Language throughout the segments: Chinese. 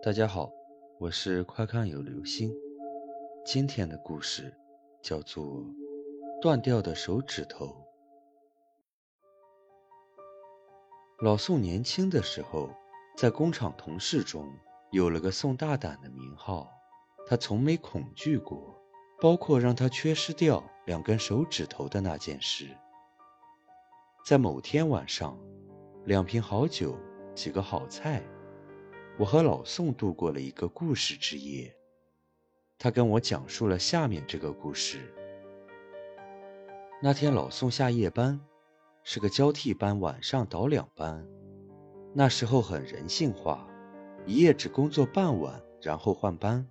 大家好，我是快看有流星。今天的故事叫做《断掉的手指头》。老宋年轻的时候，在工厂同事中有了个宋大胆的名号。他从没恐惧过，包括让他缺失掉两根手指头的那件事。在某天晚上，两瓶好酒，几个好菜。我和老宋度过了一个故事之夜。他跟我讲述了下面这个故事。那天老宋下夜班，是个交替班，晚上倒两班。那时候很人性化，一夜只工作半晚，然后换班。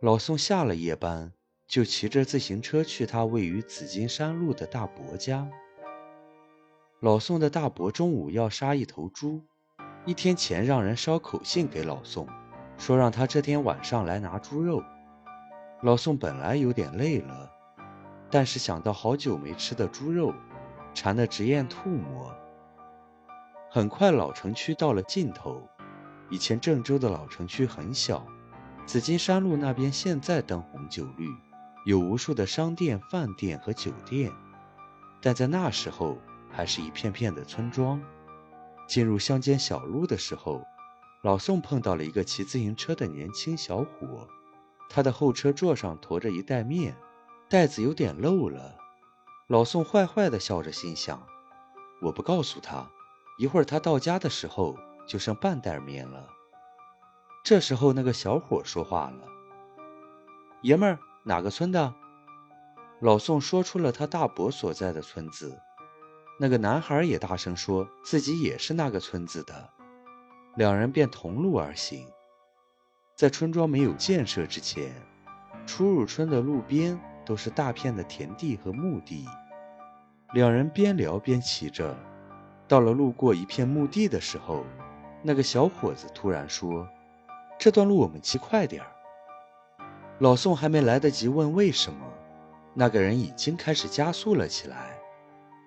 老宋下了夜班，就骑着自行车去他位于紫金山路的大伯家。老宋的大伯中午要杀一头猪。一天前，让人捎口信给老宋，说让他这天晚上来拿猪肉。老宋本来有点累了，但是想到好久没吃的猪肉，馋得直咽吐沫。很快，老城区到了尽头。以前郑州的老城区很小，紫金山路那边现在灯红酒绿，有无数的商店、饭店和酒店，但在那时候还是一片片的村庄。进入乡间小路的时候，老宋碰到了一个骑自行车的年轻小伙，他的后车座上驮着一袋面，袋子有点漏了。老宋坏坏的笑着，心想：我不告诉他，一会儿他到家的时候就剩半袋面了。这时候，那个小伙说话了：“爷们儿，哪个村的？”老宋说出了他大伯所在的村子。那个男孩也大声说自己也是那个村子的，两人便同路而行。在村庄没有建设之前，出入村的路边都是大片的田地和墓地。两人边聊边骑着，到了路过一片墓地的时候，那个小伙子突然说：“这段路我们骑快点儿。”老宋还没来得及问为什么，那个人已经开始加速了起来。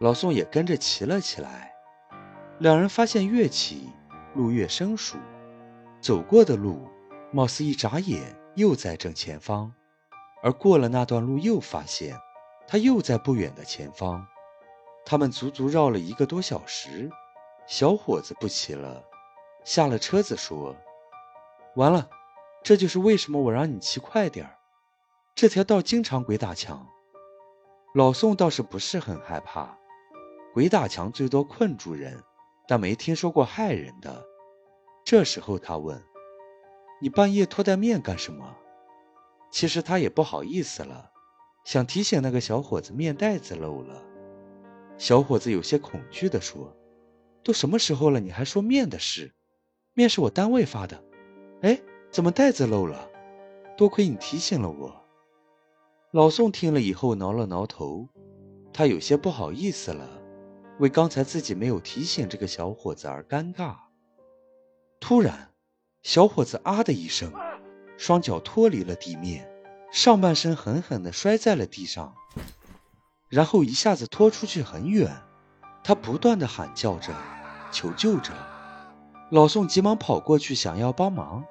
老宋也跟着骑了起来，两人发现越骑路越生疏，走过的路貌似一眨眼又在正前方，而过了那段路又发现他又在不远的前方。他们足足绕了一个多小时，小伙子不骑了，下了车子说：“完了，这就是为什么我让你骑快点儿。这条道经常鬼打墙。”老宋倒是不是很害怕。鬼打墙最多困住人，但没听说过害人的。这时候他问：“你半夜拖袋面干什么？”其实他也不好意思了，想提醒那个小伙子面袋子漏了。小伙子有些恐惧地说：“都什么时候了，你还说面的事？面是我单位发的。哎，怎么袋子漏了？多亏你提醒了我。”老宋听了以后挠了挠头，他有些不好意思了。为刚才自己没有提醒这个小伙子而尴尬。突然，小伙子啊的一声，双脚脱离了地面，上半身狠狠地摔在了地上，然后一下子拖出去很远。他不断地喊叫着，求救着。老宋急忙跑过去想要帮忙，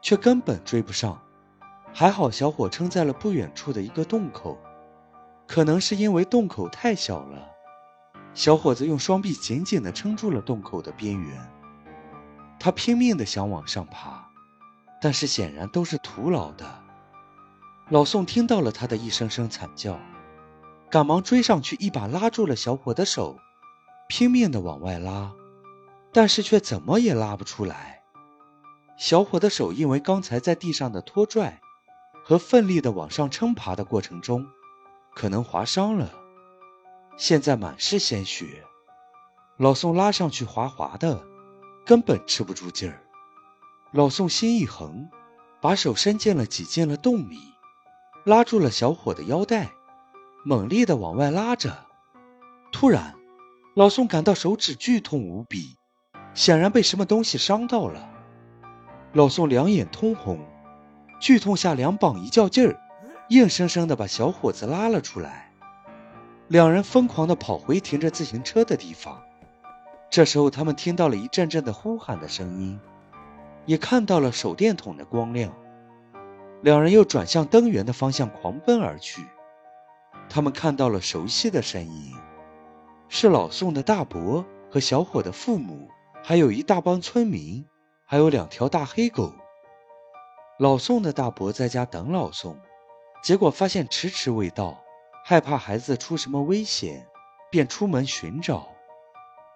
却根本追不上。还好小伙撑在了不远处的一个洞口，可能是因为洞口太小了。小伙子用双臂紧紧地撑住了洞口的边缘，他拼命地想往上爬，但是显然都是徒劳的。老宋听到了他的一声声惨叫，赶忙追上去，一把拉住了小伙的手，拼命地往外拉，但是却怎么也拉不出来。小伙的手因为刚才在地上的拖拽和奋力的往上撑爬的过程中，可能划伤了。现在满是鲜血，老宋拉上去滑滑的，根本吃不住劲儿。老宋心一横，把手伸进了挤进了洞里，拉住了小伙的腰带，猛力的往外拉着。突然，老宋感到手指剧痛无比，显然被什么东西伤到了。老宋两眼通红，剧痛下两膀一较劲儿，硬生生的把小伙子拉了出来。两人疯狂地跑回停着自行车的地方。这时候，他们听到了一阵阵的呼喊的声音，也看到了手电筒的光亮。两人又转向灯源的方向狂奔而去。他们看到了熟悉的身影，是老宋的大伯和小伙的父母，还有一大帮村民，还有两条大黑狗。老宋的大伯在家等老宋，结果发现迟迟未到，害怕孩子出什么危险，便出门寻找。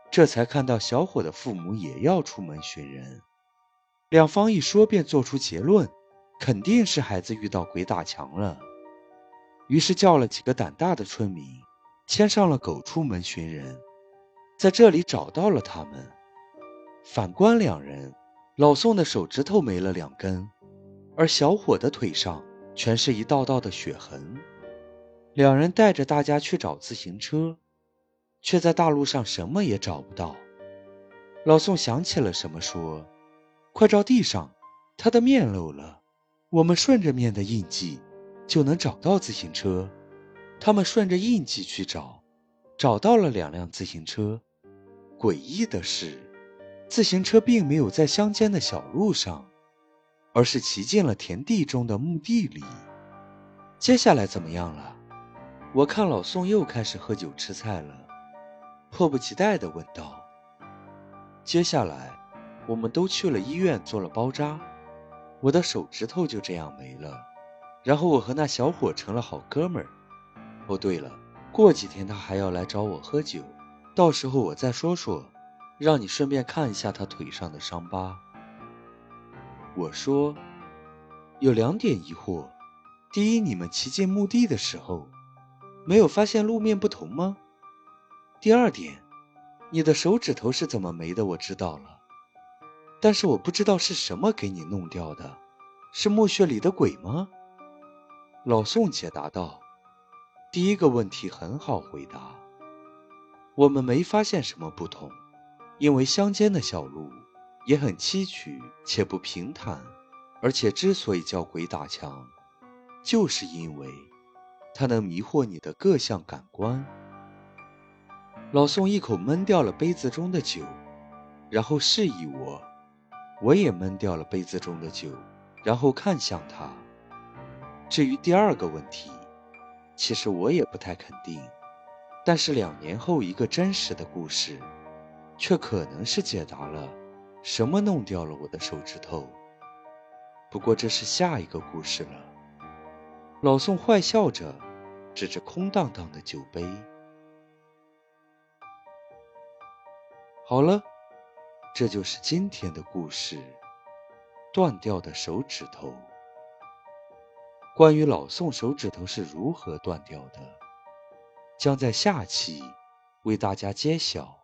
这才看到小伙的父母也要出门寻人，两方一说便做出结论，肯定是孩子遇到鬼打墙了。于是叫了几个胆大的村民，牵上了狗出门寻人，在这里找到了他们。反观两人，老宋的手指头没了两根，而小伙的腿上全是一道道的血痕。两人带着大家去找自行车，却在大路上什么也找不到。老宋想起了什么，说：“快照地上，他的面漏了，我们顺着面的印记。”就能找到自行车。他们顺着印记去找，找到了两辆自行车。诡异的是，自行车并没有在乡间的小路上，而是骑进了田地中的墓地里。接下来怎么样了？我看老宋又开始喝酒吃菜了，迫不及待地问道：“接下来，我们都去了医院做了包扎，我的手指头就这样没了。”然后我和那小伙成了好哥们儿。哦，对了，过几天他还要来找我喝酒，到时候我再说说，让你顺便看一下他腿上的伤疤。我说，有两点疑惑：第一，你们骑进墓地的时候，没有发现路面不同吗？第二点，你的手指头是怎么没的？我知道了，但是我不知道是什么给你弄掉的，是墓穴里的鬼吗？老宋解答道：“第一个问题很好回答，我们没发现什么不同，因为乡间的小路也很崎岖且不平坦，而且之所以叫鬼打墙，就是因为它能迷惑你的各项感官。”老宋一口闷掉了杯子中的酒，然后示意我，我也闷掉了杯子中的酒，然后看向他。至于第二个问题，其实我也不太肯定，但是两年后一个真实的故事，却可能是解答了什么弄掉了我的手指头。不过这是下一个故事了。老宋坏笑着，指着空荡荡的酒杯。好了，这就是今天的故事——断掉的手指头。关于老宋手指头是如何断掉的，将在下期为大家揭晓。